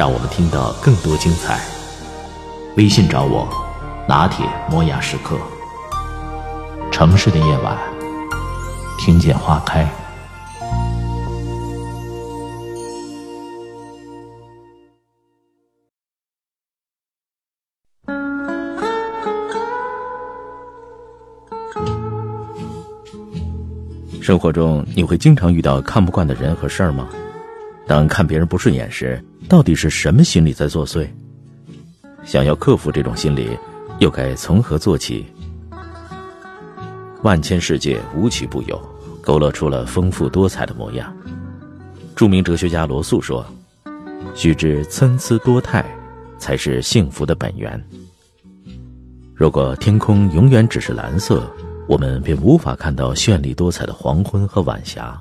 让我们听到更多精彩。微信找我，拿铁磨牙时刻。城市的夜晚，听见花开。生活中你会经常遇到看不惯的人和事儿吗？当看别人不顺眼时，到底是什么心理在作祟？想要克服这种心理，又该从何做起？万千世界无奇不有，勾勒出了丰富多彩的模样。著名哲学家罗素说：“须知参差多态，才是幸福的本源。”如果天空永远只是蓝色，我们便无法看到绚丽多彩的黄昏和晚霞；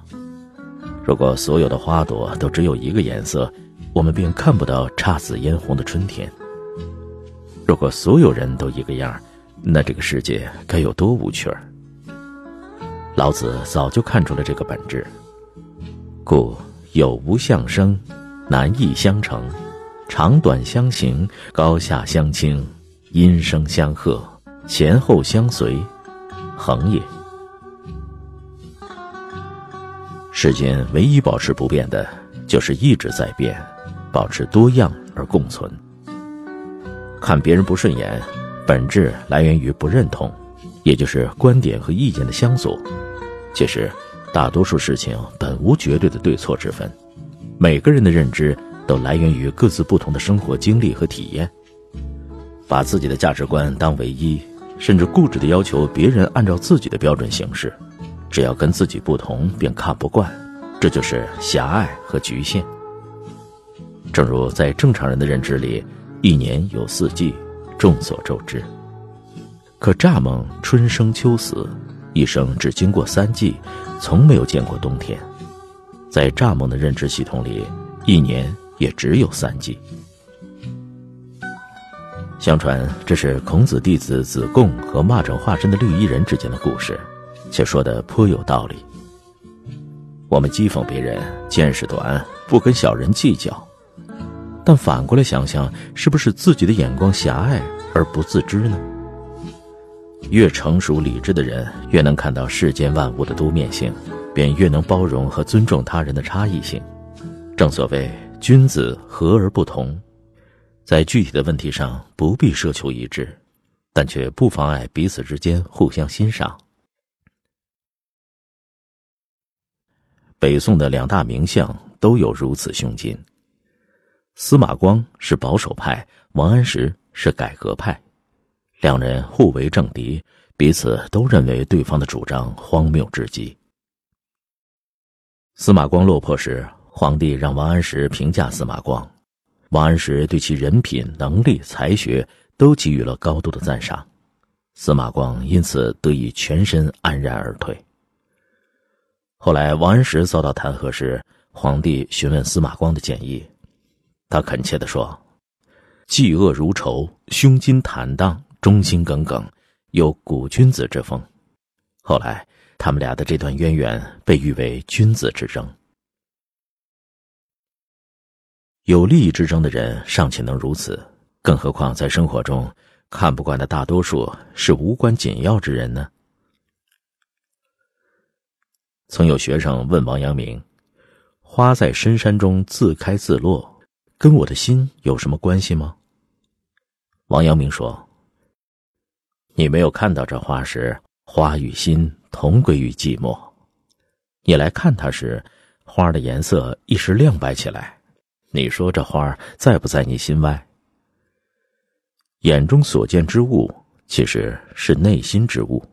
如果所有的花朵都只有一个颜色，我们便看不到姹紫嫣红的春天；如果所有人都一个样，那这个世界该有多无趣儿！老子早就看出了这个本质，故有无相生，难易相成，长短相形，高下相倾，音声相和，前后相随。恒也。世间唯一保持不变的，就是一直在变，保持多样而共存。看别人不顺眼，本质来源于不认同，也就是观点和意见的相左。其实，大多数事情本无绝对的对错之分，每个人的认知都来源于各自不同的生活经历和体验。把自己的价值观当唯一。甚至固执的要求别人按照自己的标准行事，只要跟自己不同便看不惯，这就是狭隘和局限。正如在正常人的认知里，一年有四季，众所周知。可蚱蜢春生秋死，一生只经过三季，从没有见过冬天。在蚱蜢的认知系统里，一年也只有三季。相传这是孔子弟子子贡和蚂蚱化身的绿衣人之间的故事，且说的颇有道理。我们讥讽别人见识短，不跟小人计较，但反过来想想，是不是自己的眼光狭隘而不自知呢？越成熟理智的人，越能看到世间万物的多面性，便越能包容和尊重他人的差异性。正所谓君子和而不同。在具体的问题上不必奢求一致，但却不妨碍彼此之间互相欣赏。北宋的两大名相都有如此胸襟。司马光是保守派，王安石是改革派，两人互为政敌，彼此都认为对方的主张荒谬至极。司马光落魄时，皇帝让王安石评价司马光。王安石对其人品、能力、才学都给予了高度的赞赏，司马光因此得以全身安然而退。后来，王安石遭到弹劾时，皇帝询问司马光的建议，他恳切地说：“嫉恶如仇，胸襟坦荡，忠心耿耿，有古君子之风。”后来，他们俩的这段渊源被誉为君子之争。有利益之争的人尚且能如此，更何况在生活中看不惯的大多数是无关紧要之人呢？曾有学生问王阳明：“花在深山中自开自落，跟我的心有什么关系吗？”王阳明说：“你没有看到这花时，花与心同归于寂寞；你来看它时，花的颜色一时亮白起来。”你说这花在不在你心外？眼中所见之物，其实是内心之物。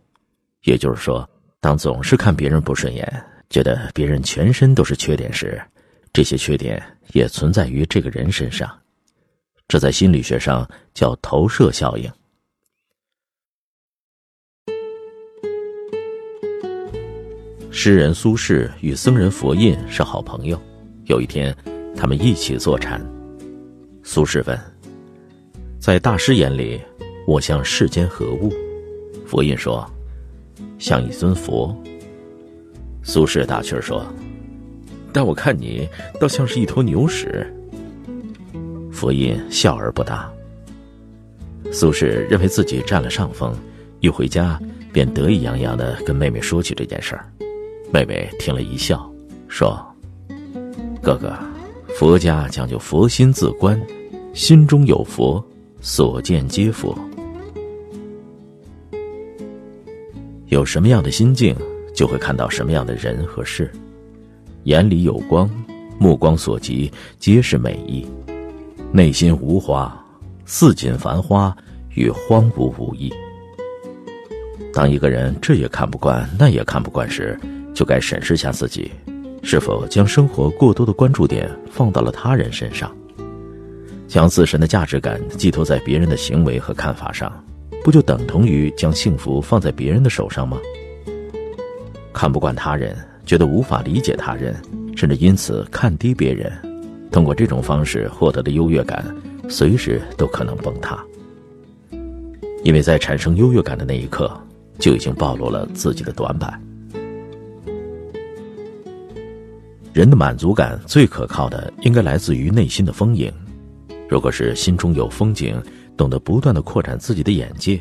也就是说，当总是看别人不顺眼，觉得别人全身都是缺点时，这些缺点也存在于这个人身上。这在心理学上叫投射效应。诗人苏轼与僧人佛印是好朋友。有一天，他们一起坐禅。苏轼问：“在大师眼里，我像世间何物？”佛印说：“像一尊佛。”苏轼打趣说：“但我看你，倒像是一坨牛屎。”佛印笑而不答。苏轼认为自己占了上风，一回家便得意洋洋的跟妹妹说起这件事儿。妹妹听了一笑，说：“哥哥，佛家讲究佛心自观，心中有佛，所见皆佛。有什么样的心境，就会看到什么样的人和事。眼里有光，目光所及皆是美意；内心无花，似锦繁花，与荒芜无异。当一个人这也看不惯，那也看不惯时，就该审视下自己，是否将生活过多的关注点放到了他人身上，将自身的价值感寄托在别人的行为和看法上，不就等同于将幸福放在别人的手上吗？看不惯他人，觉得无法理解他人，甚至因此看低别人，通过这种方式获得的优越感，随时都可能崩塌。因为在产生优越感的那一刻，就已经暴露了自己的短板。人的满足感最可靠的，应该来自于内心的丰盈。如果是心中有风景，懂得不断的扩展自己的眼界，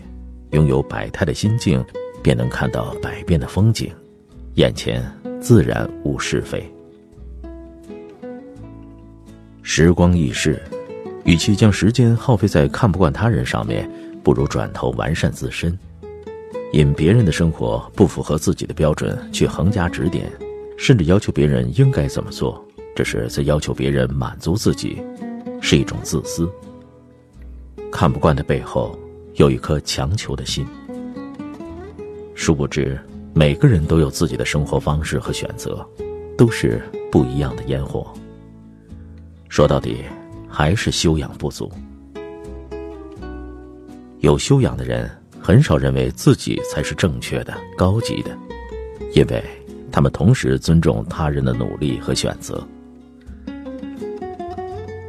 拥有百态的心境，便能看到百变的风景，眼前自然无是非。时光易逝，与其将时间耗费在看不惯他人上面，不如转头完善自身。因别人的生活不符合自己的标准，去横加指点。甚至要求别人应该怎么做，这是在要求别人满足自己，是一种自私。看不惯的背后，有一颗强求的心。殊不知，每个人都有自己的生活方式和选择，都是不一样的烟火。说到底，还是修养不足。有修养的人，很少认为自己才是正确的、高级的，因为。他们同时尊重他人的努力和选择。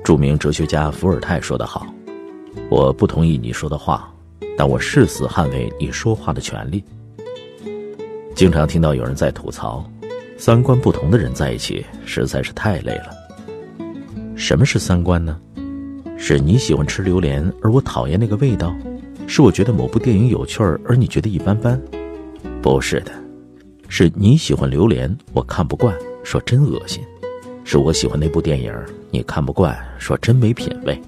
著名哲学家伏尔泰说得好：“我不同意你说的话，但我誓死捍卫你说话的权利。”经常听到有人在吐槽，三观不同的人在一起实在是太累了。什么是三观呢？是你喜欢吃榴莲，而我讨厌那个味道；是我觉得某部电影有趣儿，而你觉得一般般。不是的。是你喜欢榴莲，我看不惯，说真恶心；是我喜欢那部电影，你看不惯，说真没品位。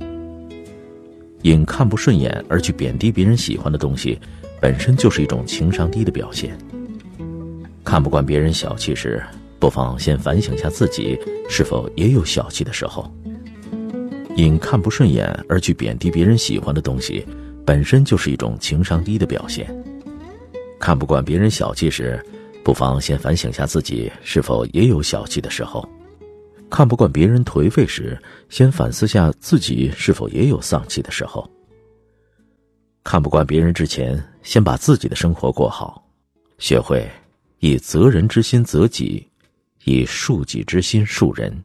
因看不顺眼而去贬低别人喜欢的东西，本身就是一种情商低的表现。看不惯别人小气时，不妨先反省下自己是否也有小气的时候。因看不顺眼而去贬低别人喜欢的东西，本身就是一种情商低的表现。看不惯别人小气时，不妨先反省下自己是否也有小气的时候；看不惯别人颓废时，先反思下自己是否也有丧气的时候。看不惯别人之前，先把自己的生活过好，学会以责人之心责己，以恕己之心恕人。